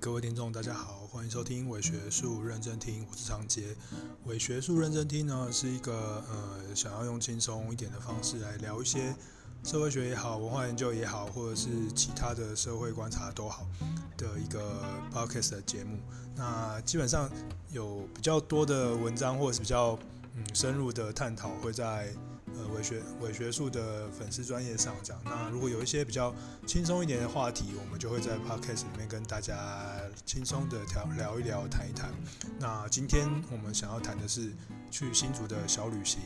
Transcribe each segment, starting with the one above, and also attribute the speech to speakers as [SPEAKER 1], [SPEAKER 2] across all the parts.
[SPEAKER 1] 各位听众，大家好，欢迎收听伪学术认真听，我是长杰。伪学术认真听呢，是一个呃，想要用轻松一点的方式来聊一些社会学也好、文化研究也好，或者是其他的社会观察都好的一个 podcast 的节目。那基本上有比较多的文章，或者是比较嗯深入的探讨，会在。呃，伪学伪学术的粉丝专业上讲，那如果有一些比较轻松一点的话题，我们就会在 podcast 里面跟大家轻松的聊聊一聊，谈一谈。那今天我们想要谈的是去新竹的小旅行。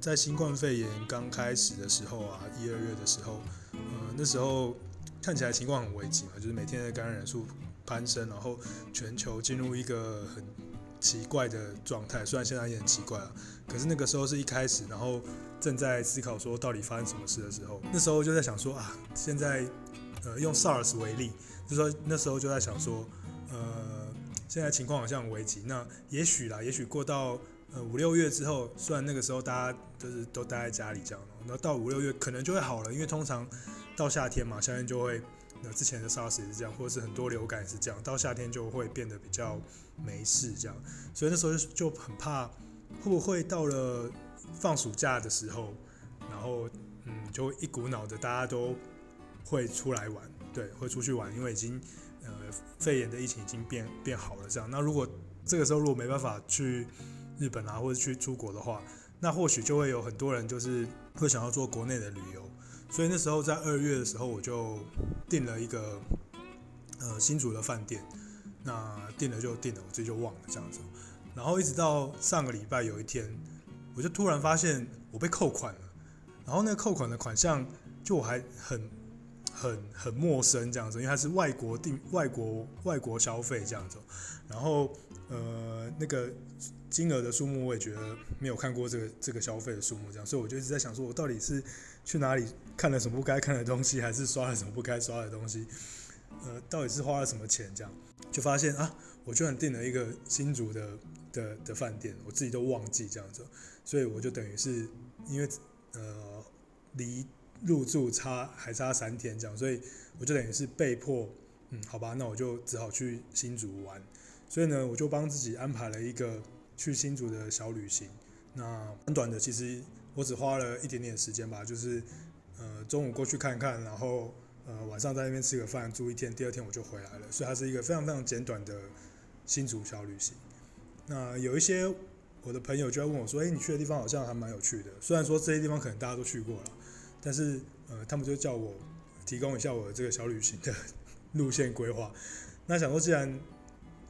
[SPEAKER 1] 在新冠肺炎刚开始的时候啊，一二月的时候，呃，那时候看起来情况很危急嘛，就是每天的感染人数攀升，然后全球进入一个很奇怪的状态，虽然现在也很奇怪了，可是那个时候是一开始，然后正在思考说到底发生什么事的时候，那时候就在想说啊，现在呃用 SARS 为例，就说那时候就在想说，呃，现在情况好像很危急，那也许啦，也许过到呃五六月之后，虽然那个时候大家就是都待在家里这样，然后到五六月可能就会好了，因为通常到夏天嘛，夏天就会。那之前的 SARS 也是这样，或者是很多流感也是这样，到夏天就会变得比较没事这样，所以那时候就很怕会不会到了放暑假的时候，然后嗯，就一股脑的大家都会出来玩，对，会出去玩，因为已经呃肺炎的疫情已经变变好了这样。那如果这个时候如果没办法去日本啊，或者去出国的话，那或许就会有很多人就是会想要做国内的旅游。所以那时候在二月的时候，我就订了一个呃新竹的饭店。那定了就定了，我自己就忘了这样子。然后一直到上个礼拜有一天，我就突然发现我被扣款了。然后那个扣款的款项，就我还很很很陌生这样子，因为它是外国定、外国外国消费这样子。然后呃那个。金额的数目我也觉得没有看过这个这个消费的数目这样，所以我就一直在想说，我到底是去哪里看了什么不该看的东西，还是刷了什么不该刷的东西？呃，到底是花了什么钱？这样就发现啊，我居然订了一个新竹的的的饭店，我自己都忘记这样子，所以我就等于是因为呃离入住差还差三天这样，所以我就等于是被迫，嗯，好吧，那我就只好去新竹玩，所以呢，我就帮自己安排了一个。去新竹的小旅行，那很短的，其实我只花了一点点时间吧，就是呃中午过去看看，然后呃晚上在那边吃个饭，住一天，第二天我就回来了，所以它是一个非常非常简短的新竹小旅行。那有一些我的朋友就会问我说：“诶，你去的地方好像还蛮有趣的，虽然说这些地方可能大家都去过了，但是呃他们就叫我提供一下我的这个小旅行的 路线规划。那想说既然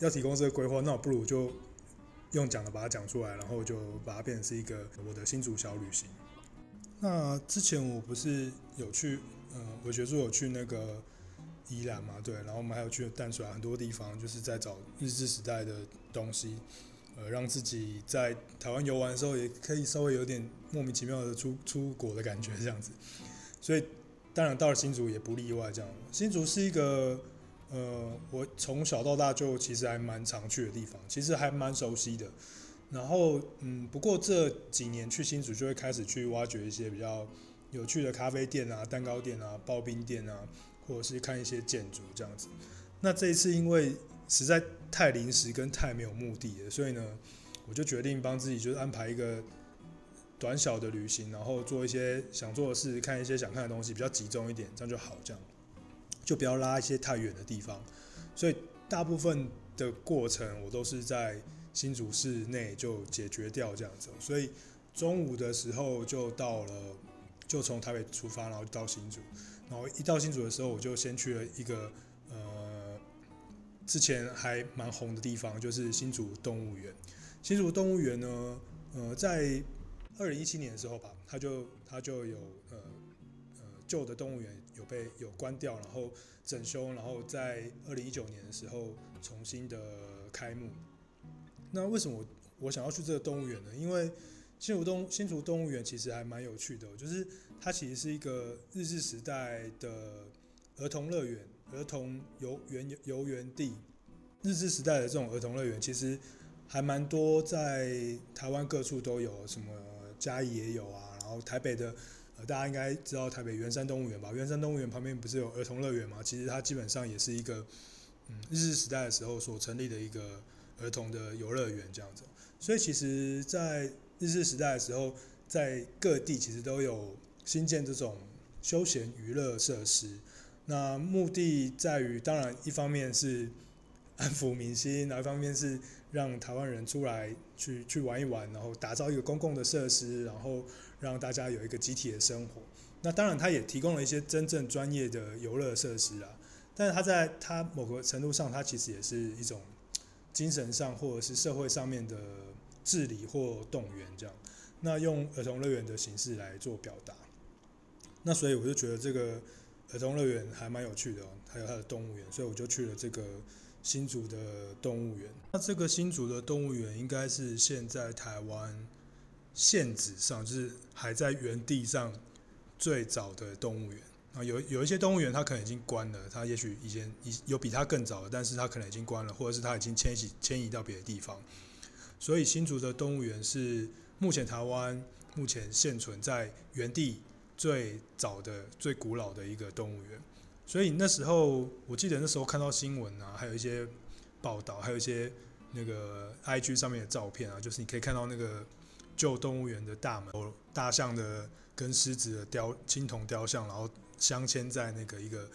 [SPEAKER 1] 要提供这个规划，那我不如就。用讲的把它讲出来，然后就把它变成是一个我的新竹小旅行。那之前我不是有去，呃，我学术有去那个宜兰嘛，对，然后我们还有去淡水很多地方，就是在找日治时代的东西，呃，让自己在台湾游玩的时候也可以稍微有点莫名其妙的出出国的感觉这样子。所以当然到了新竹也不例外，这样。新竹是一个。呃，我从小到大就其实还蛮常去的地方，其实还蛮熟悉的。然后，嗯，不过这几年去新竹就会开始去挖掘一些比较有趣的咖啡店啊、蛋糕店啊、刨冰店啊，或者是看一些建筑这样子。那这一次因为实在太临时跟太没有目的了，所以呢，我就决定帮自己就是安排一个短小的旅行，然后做一些想做的事，看一些想看的东西，比较集中一点，这样就好，这样。就不要拉一些太远的地方，所以大部分的过程我都是在新竹市内就解决掉这样子。所以中午的时候就到了，就从台北出发，然后到新竹。然后一到新竹的时候，我就先去了一个呃之前还蛮红的地方，就是新竹动物园。新竹动物园呢，呃，在二零一七年的时候吧，它就它就有呃呃。旧的动物园有被有关掉，然后整修，然后在二零一九年的时候重新的开幕。那为什么我我想要去这个动物园呢？因为新竹动新竹动物园其实还蛮有趣的，就是它其实是一个日治时代的儿童乐园、儿童游园游园地。日治时代的这种儿童乐园其实还蛮多，在台湾各处都有，什么嘉义也有啊，然后台北的。呃，大家应该知道台北圆山动物园吧？圆山动物园旁边不是有儿童乐园吗？其实它基本上也是一个，嗯，日治时代的时候所成立的一个儿童的游乐园这样子。所以其实，在日治时代的时候，在各地其实都有新建这种休闲娱乐设施。那目的在于，当然一方面是安抚民心，另一方面是让台湾人出来去去玩一玩，然后打造一个公共的设施，然后。让大家有一个集体的生活，那当然，它也提供了一些真正专业的游乐设施啊。但是它在它某个程度上，它其实也是一种精神上或者是社会上面的治理或动员这样。那用儿童乐园的形式来做表达，那所以我就觉得这个儿童乐园还蛮有趣的哦，还有它的动物园，所以我就去了这个新竹的动物园。那这个新竹的动物园应该是现在台湾。现址上就是还在原地上最早的动物园啊，有有一些动物园它可能已经关了，它也许以前有比它更早的，但是它可能已经关了，或者是它已经迁徙迁移到别的地方。所以新竹的动物园是目前台湾目前现存在原地最早的、最古老的一个动物园。所以那时候我记得那时候看到新闻啊，还有一些报道，还有一些那个 IG 上面的照片啊，就是你可以看到那个。旧动物园的大门，大象的跟狮子的雕青铜雕像，然后镶嵌在那个一个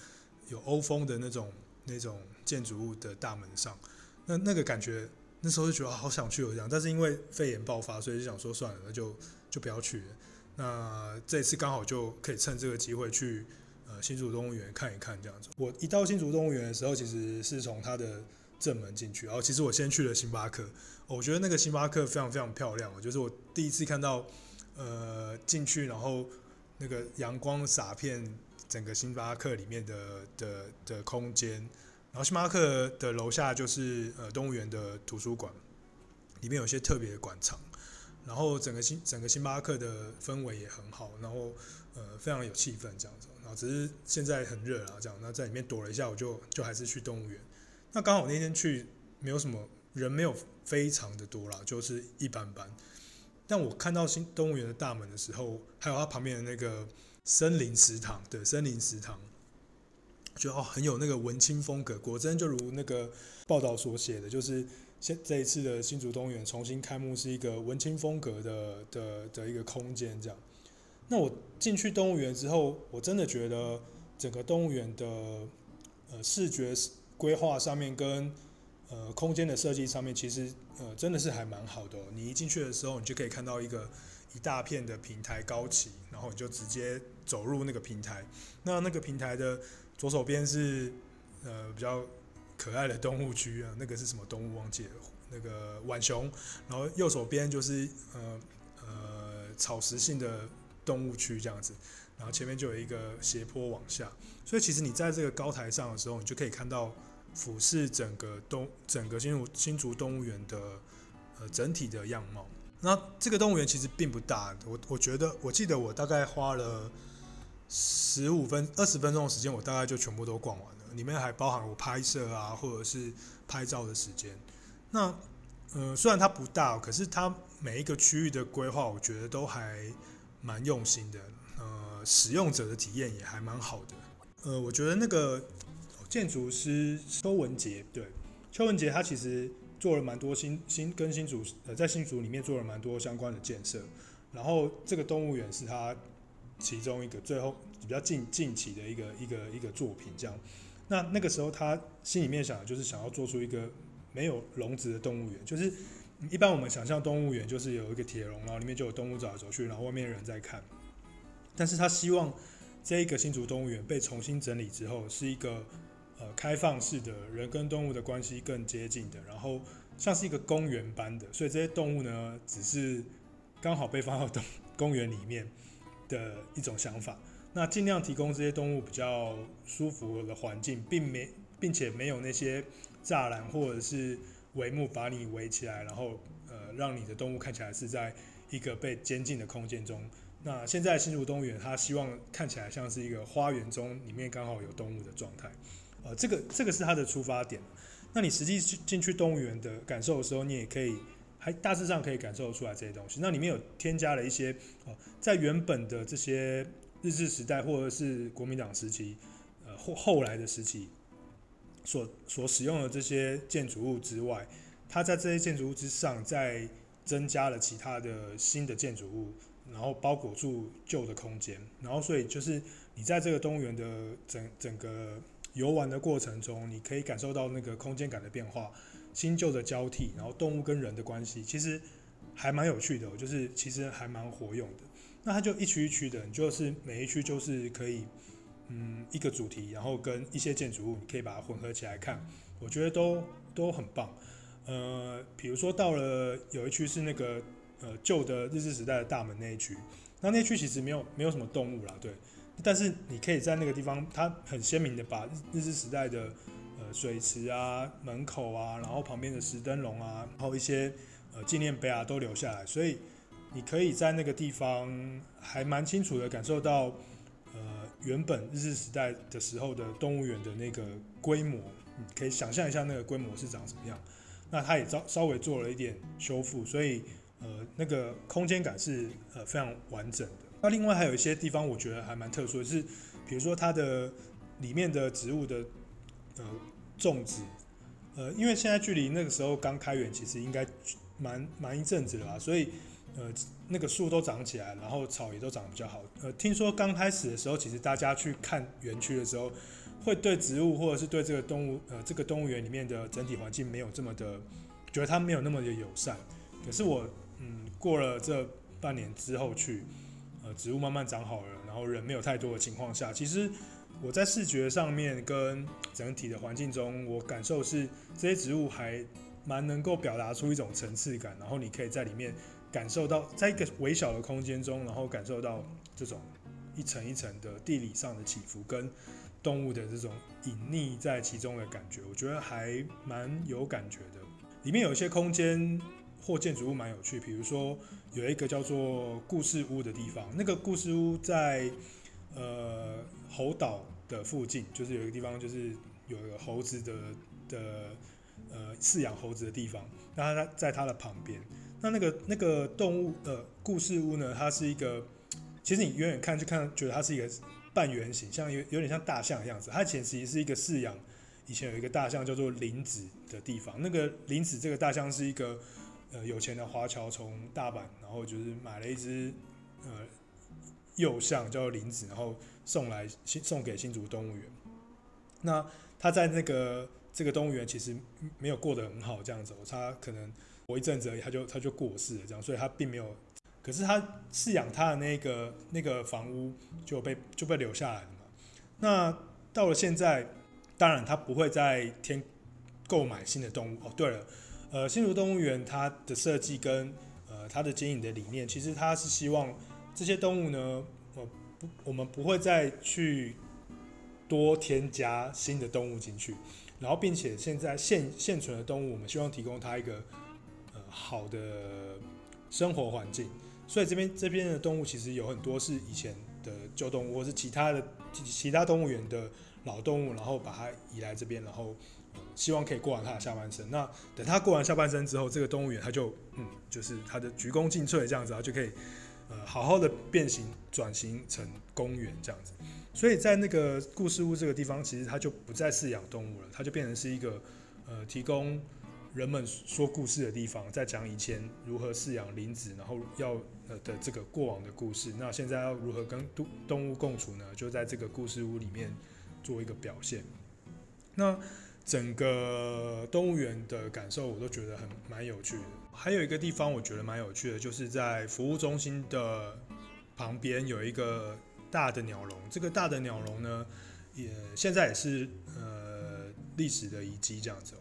[SPEAKER 1] 有欧风的那种那种建筑物的大门上。那那个感觉，那时候就觉得好想去这样，但是因为肺炎爆发，所以就想说算了，那就就不要去了。那这次刚好就可以趁这个机会去呃新竹动物园看一看这样子。我一到新竹动物园的时候，其实是从它的正门进去，然后其实我先去了星巴克。我觉得那个星巴克非常非常漂亮，就是我第一次看到，呃，进去然后那个阳光洒遍整个星巴克里面的的的空间，然后星巴克的楼下就是呃动物园的图书馆，里面有些特别的馆藏，然后整个星整个星巴克的氛围也很好，然后呃非常有气氛这样子，然后只是现在很热啊这样，那在里面躲了一下，我就就还是去动物园，那刚好那天去没有什么人，没有。非常的多啦，就是一般般。但我看到新动物园的大门的时候，还有它旁边的那个森林食堂，对，森林食堂，觉得哦很有那个文青风格。果真就如那个报道所写的，就是现这一次的新竹动物园重新开幕是一个文青风格的的的一个空间这样。那我进去动物园之后，我真的觉得整个动物园的呃视觉规划上面跟呃，空间的设计上面其实呃真的是还蛮好的。你一进去的时候，你就可以看到一个一大片的平台高起，然后你就直接走入那个平台。那那个平台的左手边是呃比较可爱的动物区啊，那个是什么动物忘记了？那个浣熊。然后右手边就是呃呃草食性的动物区这样子。然后前面就有一个斜坡往下，所以其实你在这个高台上的时候，你就可以看到。俯视整个东整个新竹新竹动物园的呃整体的样貌。那这个动物园其实并不大，我我觉得我记得我大概花了十五分二十分钟的时间，我大概就全部都逛完了。里面还包含我拍摄啊，或者是拍照的时间。那呃虽然它不大，可是它每一个区域的规划，我觉得都还蛮用心的。呃，使用者的体验也还蛮好的。呃，我觉得那个。建筑师邱文杰，对，邱文杰他其实做了蛮多新新跟新竹呃在新竹里面做了蛮多相关的建设，然后这个动物园是他其中一个最后比较近近期的一个一个一个作品这样。那那个时候他心里面想的就是想要做出一个没有笼子的动物园，就是一般我们想象动物园就是有一个铁笼，然后里面就有动物走来走去，然后外面人在看。但是他希望这一个新竹动物园被重新整理之后是一个。呃，开放式的人跟动物的关系更接近的，然后像是一个公园般的，所以这些动物呢，只是刚好被放到动公园里面的一种想法。那尽量提供这些动物比较舒服的环境，并没，并且没有那些栅栏或者是帷幕把你围起来，然后呃，让你的动物看起来是在一个被监禁的空间中。那现在新竹动物园，它希望看起来像是一个花园中里面刚好有动物的状态。呃，这个这个是它的出发点。那你实际进去动物园的感受的时候，你也可以还大致上可以感受出来这些东西。那里面有添加了一些哦，在原本的这些日治时代或者是国民党时期，呃后后来的时期所所使用的这些建筑物之外，它在这些建筑物之上再增加了其他的新的建筑物，然后包裹住旧的空间，然后所以就是你在这个动物园的整整个游玩的过程中，你可以感受到那个空间感的变化。新旧的交替，然后动物跟人的关系，其实还蛮有趣的，就是其实还蛮活用的。那它就一区一区的，你就是每一区就是可以，嗯，一个主题，然后跟一些建筑物，你可以把它混合起来看，我觉得都都很棒。呃，比如说到了有一区是那个呃旧的日治时代的大门那一区，那那区其实没有没有什么动物啦，对，但是你可以在那个地方，它很鲜明的把日治时代的。水池啊，门口啊，然后旁边的石灯笼啊，然后一些呃纪念碑啊都留下来，所以你可以在那个地方还蛮清楚的感受到呃原本日治时代的时候的动物园的那个规模，你可以想象一下那个规模是长什么样。那它也稍稍微做了一点修复，所以呃那个空间感是呃非常完整的。那另外还有一些地方我觉得还蛮特殊的是，比如说它的里面的植物的呃。种植，呃，因为现在距离那个时候刚开园，其实应该蛮蛮一阵子了吧，所以呃，那个树都长起来，然后草也都长得比较好。呃，听说刚开始的时候，其实大家去看园区的时候，会对植物或者是对这个动物，呃，这个动物园里面的整体环境没有这么的，觉得它没有那么的友善。可是我，嗯，过了这半年之后去，呃，植物慢慢长好了，然后人没有太多的情况下，其实。我在视觉上面跟整体的环境中，我感受是这些植物还蛮能够表达出一种层次感，然后你可以在里面感受到，在一个微小的空间中，然后感受到这种一层一层的地理上的起伏跟动物的这种隐匿在其中的感觉，我觉得还蛮有感觉的。里面有一些空间或建筑物蛮有趣，比如说有一个叫做故事屋的地方，那个故事屋在呃猴岛。的附近就是有一个地方，就是有一个猴子的的呃饲养猴子的地方。那它在它的旁边，那那个那个动物呃故事屋呢，它是一个，其实你远远看就看觉得它是一个半圆形，像有有点像大象的样子。它其实是一个饲养以前有一个大象叫做林子的地方。那个林子这个大象是一个呃有钱的华侨从大阪，然后就是买了一只呃幼象叫做林子，然后。送来送给新竹动物园，那他在那个这个动物园其实没有过得很好，这样子，他可能过一阵子而已，他就他就过世了，这样，所以他并没有，可是他饲养他的那个那个房屋就被就被留下来了嘛。那到了现在，当然他不会再添购买新的动物哦。对了，呃，新竹动物园它的设计跟呃它的经营的理念，其实它是希望这些动物呢。我不，我们不会再去多添加新的动物进去，然后并且现在现现存的动物，我们希望提供它一个呃好的生活环境。所以这边这边的动物其实有很多是以前的旧动物，或是其他的其他动物园的老动物，然后把它移来这边，然后希望可以过完它的下半生。那等它过完下半生之后，这个动物园它就嗯就是它的鞠躬尽瘁这样子，它就可以。呃，好好的变形转型成公园这样子，所以在那个故事屋这个地方，其实它就不再饲养动物了，它就变成是一个呃提供人们说故事的地方，在讲以前如何饲养林子，然后要呃的这个过往的故事。那现在要如何跟动动物共处呢？就在这个故事屋里面做一个表现。那整个动物园的感受，我都觉得很蛮有趣的。还有一个地方我觉得蛮有趣的，就是在服务中心的旁边有一个大的鸟笼。这个大的鸟笼呢，也现在也是呃历史的遗迹这样子。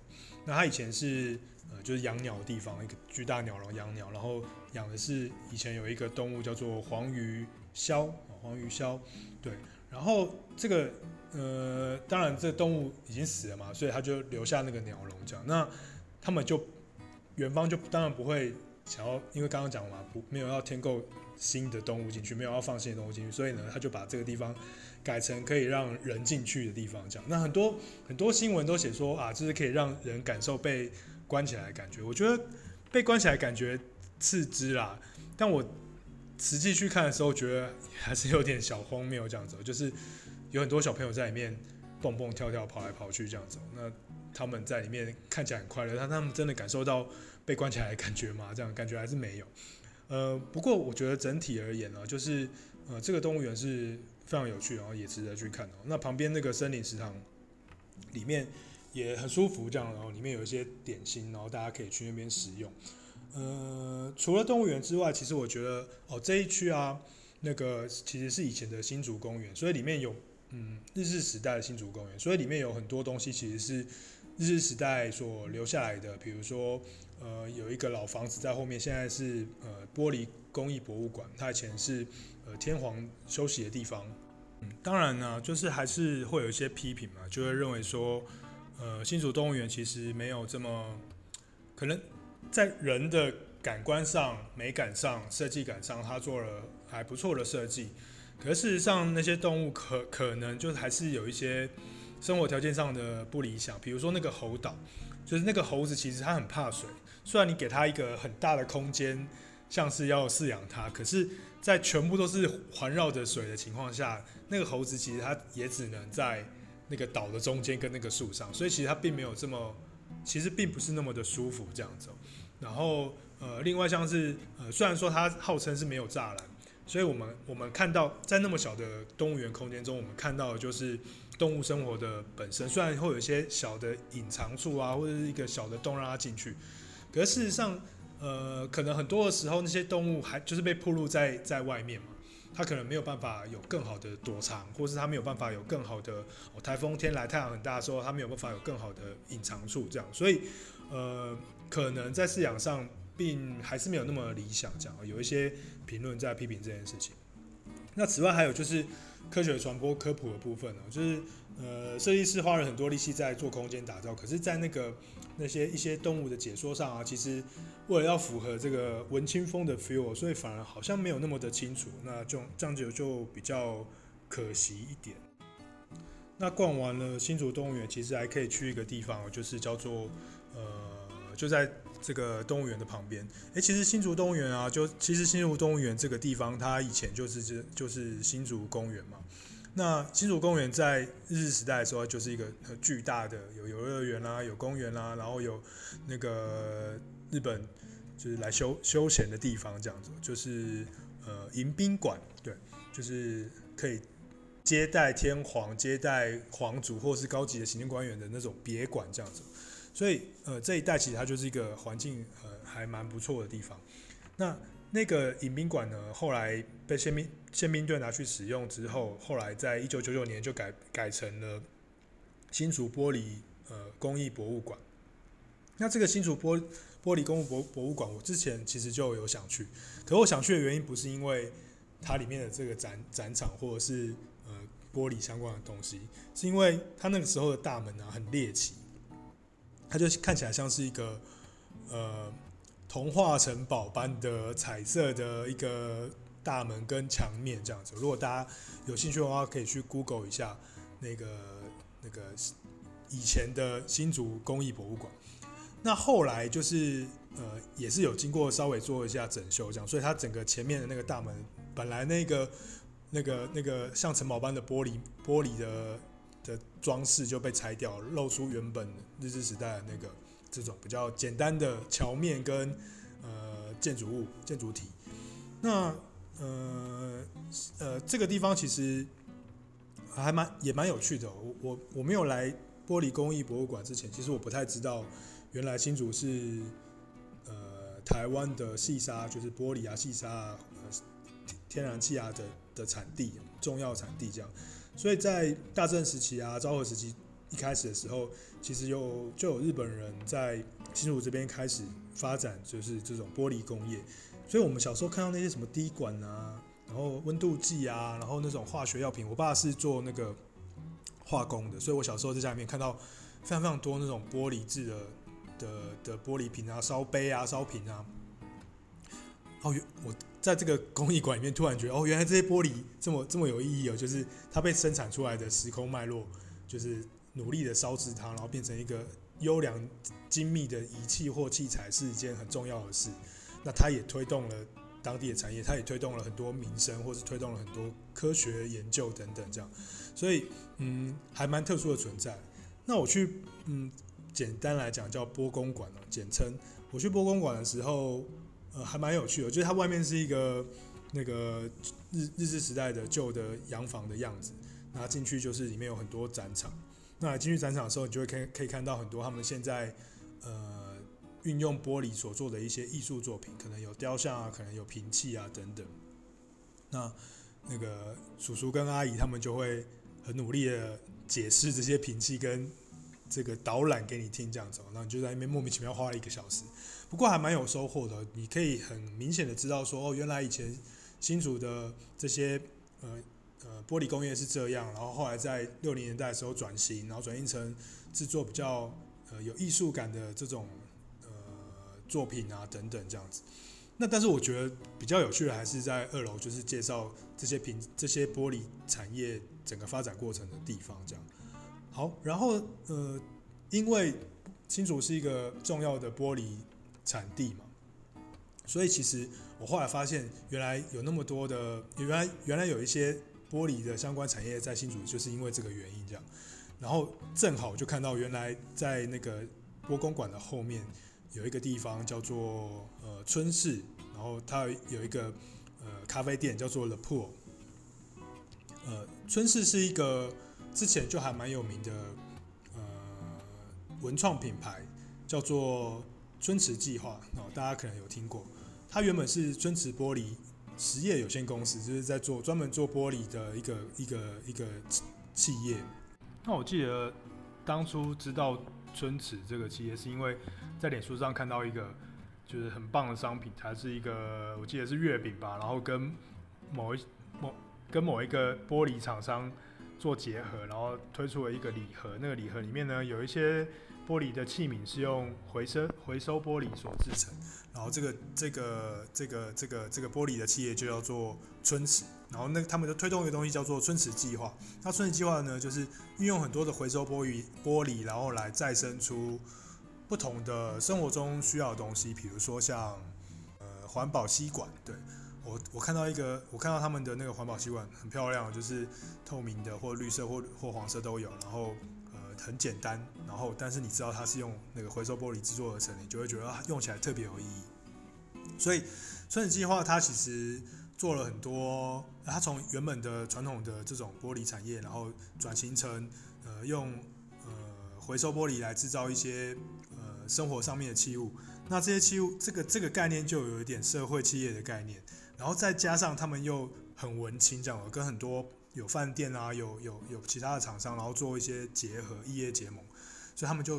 [SPEAKER 1] 那它以前是呃就是养鸟的地方，一个巨大鸟笼养鸟，然后养的是以前有一个动物叫做黄鱼鸮，黄鱼鸮，对。然后这个呃当然这动物已经死了嘛，所以他就留下那个鸟笼这样。那他们就。园方就当然不会想要，因为刚刚讲了嘛，不没有要添购新的动物进去，没有要放新的动物进去，所以呢，他就把这个地方改成可以让人进去的地方。这样，那很多很多新闻都写说啊，就是可以让人感受被关起来的感觉。我觉得被关起来感觉刺激啦，但我实际去看的时候，觉得还是有点小荒谬这样子，就是有很多小朋友在里面蹦蹦跳跳、跑来跑去这样子。那他们在里面看起来很快乐，但他们真的感受到被关起来的感觉吗？这样感觉还是没有。呃，不过我觉得整体而言呢，就是呃，这个动物园是非常有趣，然后也值得去看哦。那旁边那个森林食堂里面也很舒服，这样，然后里面有一些点心，然后大家可以去那边食用。呃，除了动物园之外，其实我觉得哦，这一区啊，那个其实是以前的新竹公园，所以里面有嗯日治时代的新竹公园，所以里面有很多东西其实是日治时代所留下来的，比如说。呃，有一个老房子在后面，现在是呃玻璃工艺博物馆。它以前是呃天皇休息的地方。嗯，当然呢，就是还是会有一些批评嘛，就会认为说，呃，新竹动物园其实没有这么可能在人的感官上、美感上、设计感上，它做了还不错的设计。可事实上，那些动物可可能就还是有一些生活条件上的不理想，比如说那个猴岛，就是那个猴子其实它很怕水。虽然你给它一个很大的空间，像是要饲养它，可是，在全部都是环绕着水的情况下，那个猴子其实它也只能在那个岛的中间跟那个树上，所以其实它并没有这么，其实并不是那么的舒服这样子。然后，呃，另外像是，呃，虽然说它号称是没有栅栏，所以我们我们看到在那么小的动物园空间中，我们看到的就是动物生活的本身，虽然会有一些小的隐藏处啊，或者是一个小的洞让它进去。可是事实上，呃，可能很多的时候，那些动物还就是被暴露在在外面嘛，它可能没有办法有更好的躲藏，或是它没有办法有更好的哦，台风天来太阳很大的时候，它没有办法有更好的隐藏处，这样，所以呃，可能在饲养上并还是没有那么理想，这样，有一些评论在批评这件事情。那此外还有就是科学传播科普的部分呢，就是呃，设计师花了很多力气在做空间打造，可是，在那个。那些一些动物的解说上啊，其实为了要符合这个文青风的 feel，所以反而好像没有那么的清楚，那就这样子就比较可惜一点。那逛完了新竹动物园，其实还可以去一个地方，就是叫做呃，就在这个动物园的旁边。诶，其实新竹动物园啊，就其实新竹动物园这个地方，它以前就是这就是新竹公园嘛。那新竹公园在日治时代的时候，就是一个巨大的，有游乐园啦，有公园啦，然后有那个日本就是来休休闲的地方，这样子，就是呃迎宾馆，对，就是可以接待天皇、接待皇族或是高级的行政官员的那种别馆这样子。所以呃这一带其实它就是一个环境呃还蛮不错的地方。那那个迎宾馆呢，后来被宪兵宪兵队拿去使用之后，后来在一九九九年就改改成了新竹玻璃呃工艺博物馆。那这个新竹玻玻璃工艺博博物馆，我之前其实就有想去，可我想去的原因不是因为它里面的这个展展场或者是呃玻璃相关的东西，是因为它那个时候的大门啊很猎奇，它就看起来像是一个呃。童话城堡般的彩色的一个大门跟墙面这样子，如果大家有兴趣的话，可以去 Google 一下那个那个以前的新竹工艺博物馆。那后来就是呃，也是有经过稍微做一下整修这样，所以它整个前面的那个大门，本来那个那个那个像城堡般的玻璃玻璃的的装饰就被拆掉，露出原本日治时代的那个。这种比较简单的桥面跟呃建筑物建筑体，那呃呃这个地方其实还蛮也蛮有趣的。我我我没有来玻璃工艺博物馆之前，其实我不太知道原来新竹是呃台湾的细沙，就是玻璃啊细沙啊呃天然气啊的的产地，重要产地这样。所以在大正时期啊昭和时期。一开始的时候，其实有就有日本人在新竹这边开始发展，就是这种玻璃工业。所以，我们小时候看到那些什么滴管啊，然后温度计啊，然后那种化学药品，我爸是做那个化工的，所以我小时候在家里面看到非常非常多那种玻璃制的的的玻璃瓶啊、烧杯啊、烧瓶啊。哦，我在这个工艺馆里面突然觉得，哦，原来这些玻璃这么这么有意义哦，就是它被生产出来的时空脉络，就是。努力的烧制它，然后变成一个优良精密的仪器或器材是一件很重要的事。那它也推动了当地的产业，它也推动了很多民生，或是推动了很多科学研究等等这样。所以，嗯，还蛮特殊的存在。那我去，嗯，简单来讲叫波公馆哦，简称。我去波公馆的时候，呃，还蛮有趣的。就是它外面是一个那个日日治时代的旧的洋房的样子，然后进去就是里面有很多展场。那进去展场的时候，你就会可可以看到很多他们现在呃运用玻璃所做的一些艺术作品，可能有雕像啊，可能有瓶器啊等等。那那个叔叔跟阿姨他们就会很努力的解释这些瓶器跟这个导览给你听，这样子，然后你就在那边莫名其妙花了一个小时，不过还蛮有收获的。你可以很明显的知道说，哦，原来以前新竹的这些呃。呃，玻璃工业是这样，然后后来在六零年代的时候转型，然后转型成制作比较呃有艺术感的这种呃作品啊等等这样子。那但是我觉得比较有趣的还是在二楼，就是介绍这些品这些玻璃产业整个发展过程的地方这样。好，然后呃，因为新竹是一个重要的玻璃产地嘛，所以其实我后来发现，原来有那么多的，原来原来有一些。玻璃的相关产业在新竹，就是因为这个原因这样，然后正好就看到原来在那个波公馆的后面有一个地方叫做呃春市，然后它有一个呃咖啡店叫做 The Pool，呃春市是一个之前就还蛮有名的呃文创品牌，叫做春池计划，哦大家可能有听过，它原本是春池玻璃。实业有限公司就是在做专门做玻璃的一个一个一个企业。那我记得当初知道春池这个企业，是因为在脸书上看到一个就是很棒的商品，它是一个我记得是月饼吧，然后跟某一某跟某一个玻璃厂商做结合，然后推出了一个礼盒。那个礼盒里面呢，有一些玻璃的器皿是用回收回收玻璃所制成。然后这个这个这个这个这个玻璃的企业就叫做春池，然后那他们就推动一个东西叫做春池计划。那春池计划呢，就是运用很多的回收玻璃玻璃，然后来再生出不同的生活中需要的东西，比如说像呃环保吸管。对，我我看到一个，我看到他们的那个环保吸管很漂亮，就是透明的或绿色或或黄色都有，然后。很简单，然后但是你知道它是用那个回收玻璃制作而成，你就会觉得用起来特别有意义。所以春子计划它其实做了很多，它从原本的传统的这种玻璃产业，然后转型成呃用呃回收玻璃来制造一些呃生活上面的器物。那这些器物这个这个概念就有一点社会企业的概念，然后再加上他们又很文青这样，跟很多。有饭店啊，有有有其他的厂商，然后做一些结合，异业结盟，所以他们就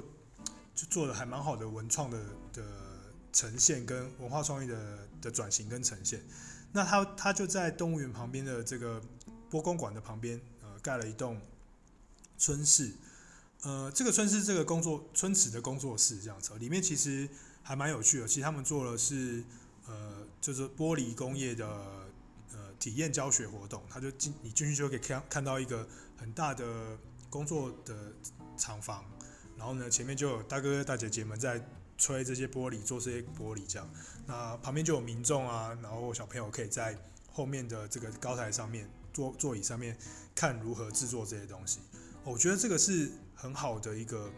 [SPEAKER 1] 就做的还蛮好的文创的的呈现，跟文化创意的的转型跟呈现。那他他就在动物园旁边的这个波公馆的旁边，呃，盖了一栋春室，呃，这个春市这个工作春池的工作室这样子，里面其实还蛮有趣的。其实他们做的是呃，就是玻璃工业的。体验教学活动，他就进你进去就可以看看到一个很大的工作的厂房，然后呢，前面就有大哥哥大姐姐们在吹这些玻璃，做这些玻璃这样。那旁边就有民众啊，然后小朋友可以在后面的这个高台上面坐座椅上面看如何制作这些东西。我觉得这个是很好的一个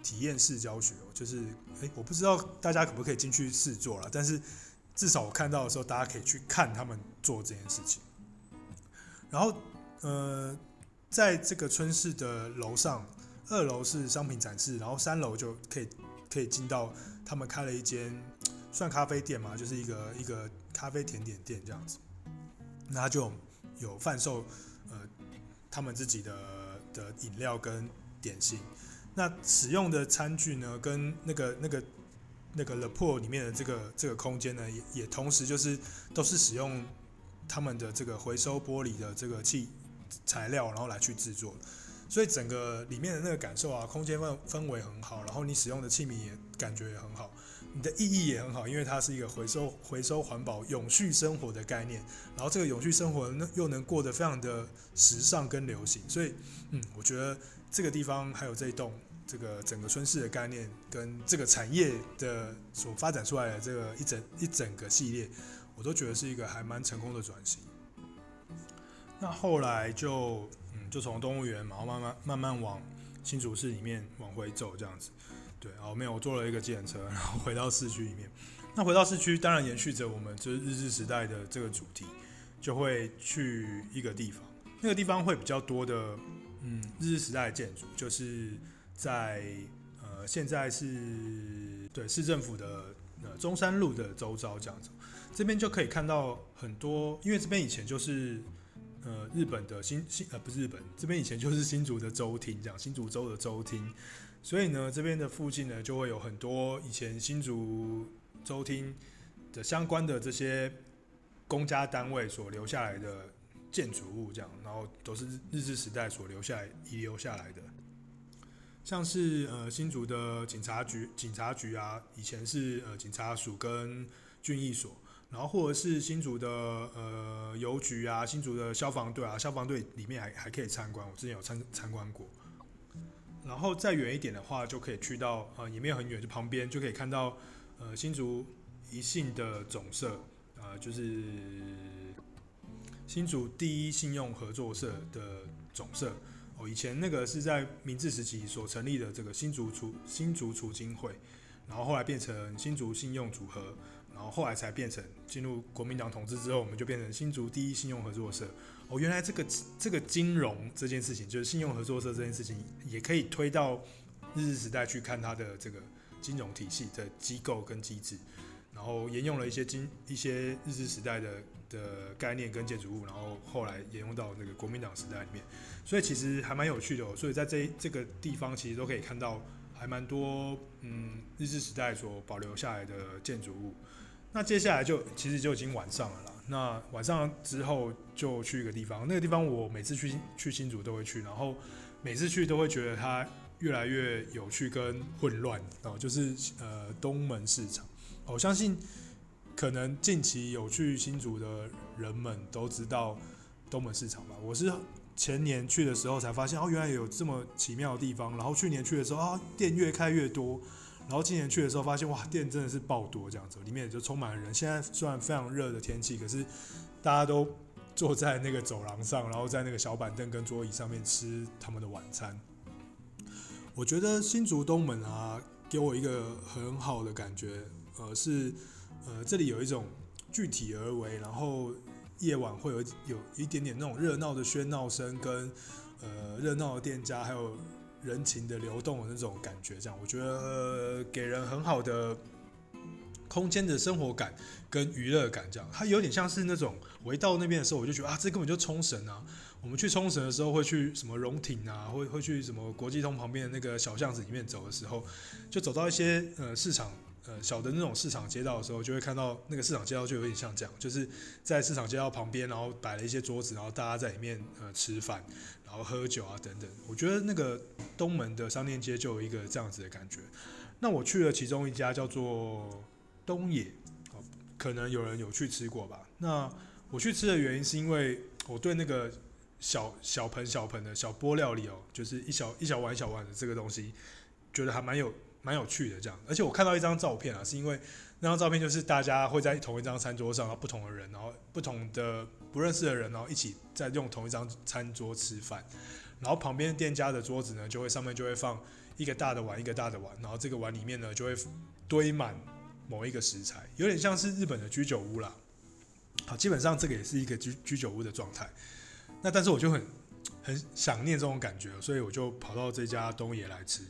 [SPEAKER 1] 体验式教学，就是诶，我不知道大家可不可以进去试做了，但是。至少我看到的时候，大家可以去看他们做这件事情。然后，呃，在这个春市的楼上，二楼是商品展示，然后三楼就可以可以进到他们开了一间算咖啡店嘛，就是一个一个咖啡甜点店这样子。那就有贩售呃他们自己的的饮料跟点心。那使用的餐具呢，跟那个那个。那个 The Pool 里面的这个这个空间呢，也也同时就是都是使用他们的这个回收玻璃的这个器材料，然后来去制作，所以整个里面的那个感受啊，空间氛氛围很好，然后你使用的器皿也感觉也很好，你的意义也很好，因为它是一个回收回收环保永续生活的概念，然后这个永续生活呢又能过得非常的时尚跟流行，所以嗯，我觉得这个地方还有这一栋。这个整个春市的概念跟这个产业的所发展出来的这个一整一整个系列，我都觉得是一个还蛮成功的转型。那后来就嗯，就从动物园，然后慢慢慢慢往新竹市里面往回走这样子。对，然后没有，我坐了一个计程车，然后回到市区里面。那回到市区，当然延续着我们就是日治时代的这个主题，就会去一个地方，那个地方会比较多的，嗯，日治时代的建筑，就是在呃现在是对市政府的呃中山路的周遭这样子，这边就可以看到很多，因为这边以前就是呃日本的新新呃不是日本，这边以前就是新竹的州厅这样，新竹州的州厅，所以呢这边的附近呢就会有很多以前新竹。州厅的相关的这些公家单位所留下来的建筑物，这样，然后都是日治时代所留下来遗留下来的，像是呃新竹的警察局，警察局啊，以前是呃警察署跟郡役所，然后或者是新竹的呃邮局啊，新竹的消防队啊，消防队里面还还可以参观，我之前有参参观过，然后再远一点的话，就可以去到呃也没有很远，就旁边就可以看到。呃，新竹一信的总社，呃，就是新竹第一信用合作社的总社。哦，以前那个是在明治时期所成立的这个新竹储新竹储金会，然后后来变成新竹信用组合，然后后来才变成进入国民党统治之后，我们就变成新竹第一信用合作社。哦，原来这个这个金融这件事情，就是信用合作社这件事情，也可以推到日治时代去看它的这个。金融体系的机构跟机制，然后沿用了一些经一些日治时代的的概念跟建筑物，然后后来沿用到那个国民党时代里面，所以其实还蛮有趣的哦。所以在这这个地方，其实都可以看到还蛮多嗯日治时代所保留下来的建筑物。那接下来就其实就已经晚上了啦。那晚上之后就去一个地方，那个地方我每次去去新竹都会去，然后每次去都会觉得它。越来越有趣跟混乱哦，就是呃东门市场，我相信可能近期有去新竹的人们都知道东门市场吧。我是前年去的时候才发现哦，原来有这么奇妙的地方。然后去年去的时候啊，店越开越多。然后今年去的时候发现哇，店真的是爆多这样子，里面也就充满了人。现在虽然非常热的天气，可是大家都坐在那个走廊上，然后在那个小板凳跟桌椅上面吃他们的晚餐。我觉得新竹东门啊，给我一个很好的感觉，呃，是呃这里有一种具体而为，然后夜晚会有有一点点那种热闹的喧闹声，跟呃热闹的店家，还有人情的流动的那种感觉，这样我觉得、呃、给人很好的空间的生活感跟娱乐感，这样它有点像是那种我一到那边的时候，我就觉得啊，这根本就冲绳啊。我们去冲绳的时候，会去什么荣町啊，会会去什么国际通旁边的那个小巷子里面走的时候，就走到一些呃市场呃小的那种市场街道的时候，就会看到那个市场街道就有点像这样，就是在市场街道旁边，然后摆了一些桌子，然后大家在里面呃吃饭，然后喝酒啊等等。我觉得那个东门的商店街就有一个这样子的感觉。那我去了其中一家叫做东野，可能有人有去吃过吧？那我去吃的原因是因为我对那个。小小盆小盆的小波料理哦，就是一小一小碗一小碗的这个东西，觉得还蛮有蛮有趣的这样。而且我看到一张照片啊，是因为那张照片就是大家会在同一张餐桌上，然后不同的人，然后不同的不认识的人，然后一起在用同一张餐桌吃饭。然后旁边店家的桌子呢，就会上面就会放一个大的碗，一个大的碗，然后这个碗里面呢就会堆满某一个食材，有点像是日本的居酒屋啦。好，基本上这个也是一个居居酒屋的状态。那但是我就很很想念这种感觉，所以我就跑到这家东野来吃。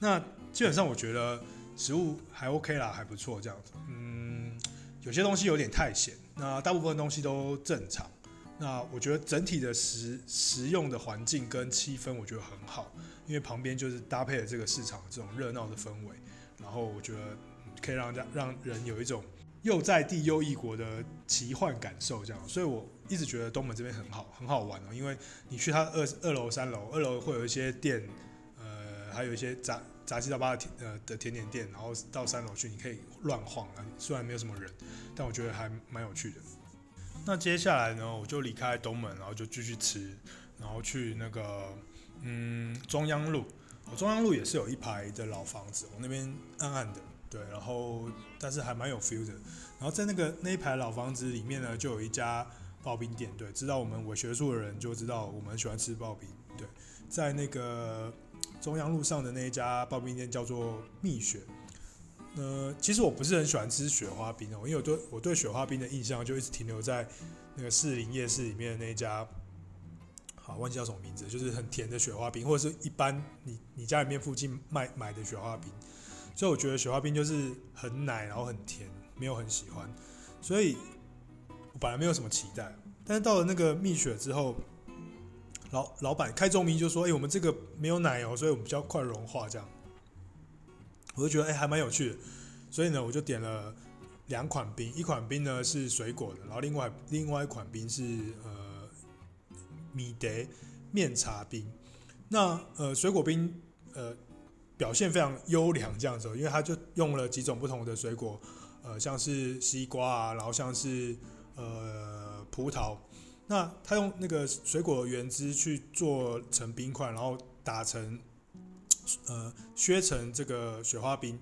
[SPEAKER 1] 那基本上我觉得食物还 OK 啦，还不错这样子。嗯，有些东西有点太咸，那大部分东西都正常。那我觉得整体的食食用的环境跟气氛我觉得很好，因为旁边就是搭配了这个市场这种热闹的氛围，然后我觉得可以让让让人有一种。又在地又异国的奇幻感受，这样，所以我一直觉得东门这边很好，很好玩哦。因为你去它二二楼、三楼，二楼会有一些店，呃，还有一些展杂七杂八的甜呃的甜点店，然后到三楼去，你可以乱晃啊。虽然没有什么人，但我觉得还蛮有趣的。那接下来呢，我就离开东门，然后就继续吃，然后去那个嗯中央路。我中央路也是有一排的老房子，我那边暗暗的，对，然后但是还蛮有 feel 的。然后在那个那一排老房子里面呢，就有一家刨冰店，对，知道我们伪学术的人就知道我们喜欢吃刨冰，对，在那个中央路上的那一家刨冰店叫做蜜雪。呃，其实我不是很喜欢吃雪花冰哦，因为我对我对雪花冰的印象就一直停留在那个士林夜市里面的那一家，好，忘记叫什么名字，就是很甜的雪花冰，或者是一般你你家里面附近卖买的雪花冰，所以我觉得雪花冰就是很奶，然后很甜，没有很喜欢，所以我本来没有什么期待，但是到了那个蜜雪之后，老老板开宗明就说，哎，我们这个没有奶油，所以我们比较快融化这样。我就觉得哎、还蛮有趣的，所以呢，我就点了两款冰，一款冰呢是水果的，然后另外另外一款冰是呃米德面茶冰。那呃水果冰呃表现非常优良这样子，因为它就用了几种不同的水果，呃像是西瓜啊，然后像是呃葡萄，那他用那个水果原汁去做成冰块，然后打成。呃，削成这个雪花冰，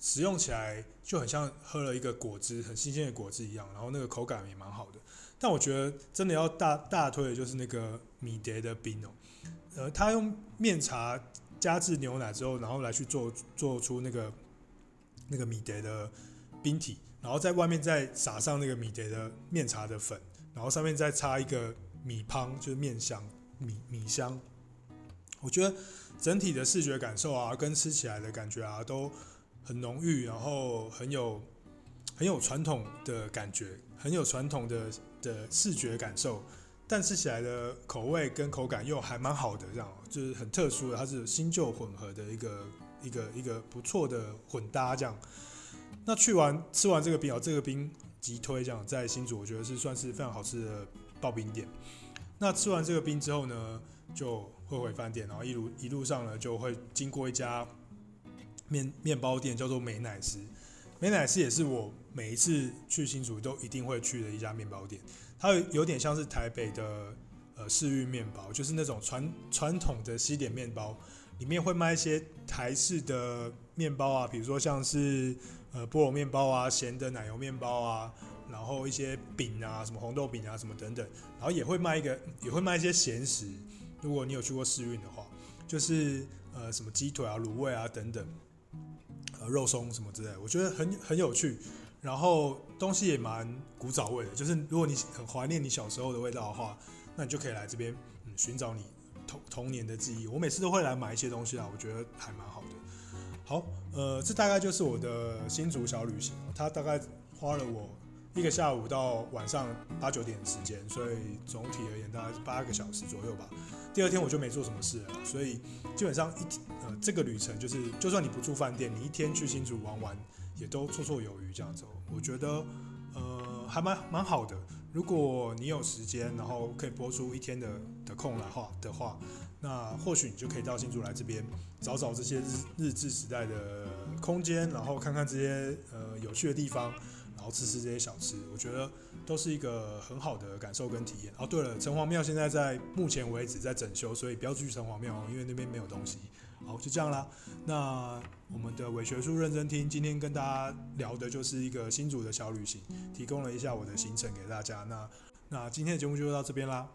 [SPEAKER 1] 使用起来就很像喝了一个果汁，很新鲜的果汁一样，然后那个口感也蛮好的。但我觉得真的要大大推的就是那个米蝶的冰哦，呃，他用面茶加制牛奶之后，然后来去做做出那个那个米蝶的冰体，然后在外面再撒上那个米蝶的面茶的粉，然后上面再插一个米汤，就是面香米米香，我觉得。整体的视觉感受啊，跟吃起来的感觉啊，都很浓郁，然后很有很有传统的感觉，很有传统的的视觉感受，但吃起来的口味跟口感又还蛮好的，这样就是很特殊的，它是新旧混合的一个一个一个不错的混搭，这样。那去完吃完这个冰哦，这个冰急推，这样在新竹我觉得是算是非常好吃的刨冰店。那吃完这个冰之后呢，就。会回饭店，然后一路一路上呢，就会经过一家面面包店，叫做美乃滋。美乃滋也是我每一次去新竹都一定会去的一家面包店。它有点像是台北的呃世运面包，就是那种传传统的西点面包，里面会卖一些台式的面包啊，比如说像是呃菠萝面包啊、咸的奶油面包啊，然后一些饼啊，什么红豆饼啊，什么等等，然后也会卖一个，也会卖一些咸食。如果你有去过试运的话，就是呃什么鸡腿啊、卤味啊等等，呃肉松什么之类，我觉得很很有趣。然后东西也蛮古早味的，就是如果你很怀念你小时候的味道的话，那你就可以来这边嗯寻找你童童年的记忆。我每次都会来买一些东西啊，我觉得还蛮好。好，呃，这大概就是我的新竹小旅行，它大概花了我。一个下午到晚上八九点的时间，所以总体而言大概是八个小时左右吧。第二天我就没做什么事了，所以基本上一呃这个旅程就是，就算你不住饭店，你一天去新竹玩玩也都绰绰有余这样子。我觉得呃还蛮蛮好的。如果你有时间，然后可以拨出一天的的空来话的话，那或许你就可以到新竹来这边找找这些日日治时代的空间，然后看看这些呃有趣的地方。然后吃吃这些小吃，我觉得都是一个很好的感受跟体验。哦，对了，城隍庙现在在目前为止在整修，所以不要去城隍庙哦，因为那边没有东西。好，就这样啦。那我们的伪学术认真听，今天跟大家聊的就是一个新竹的小旅行，提供了一下我的行程给大家。那那今天的节目就到这边啦。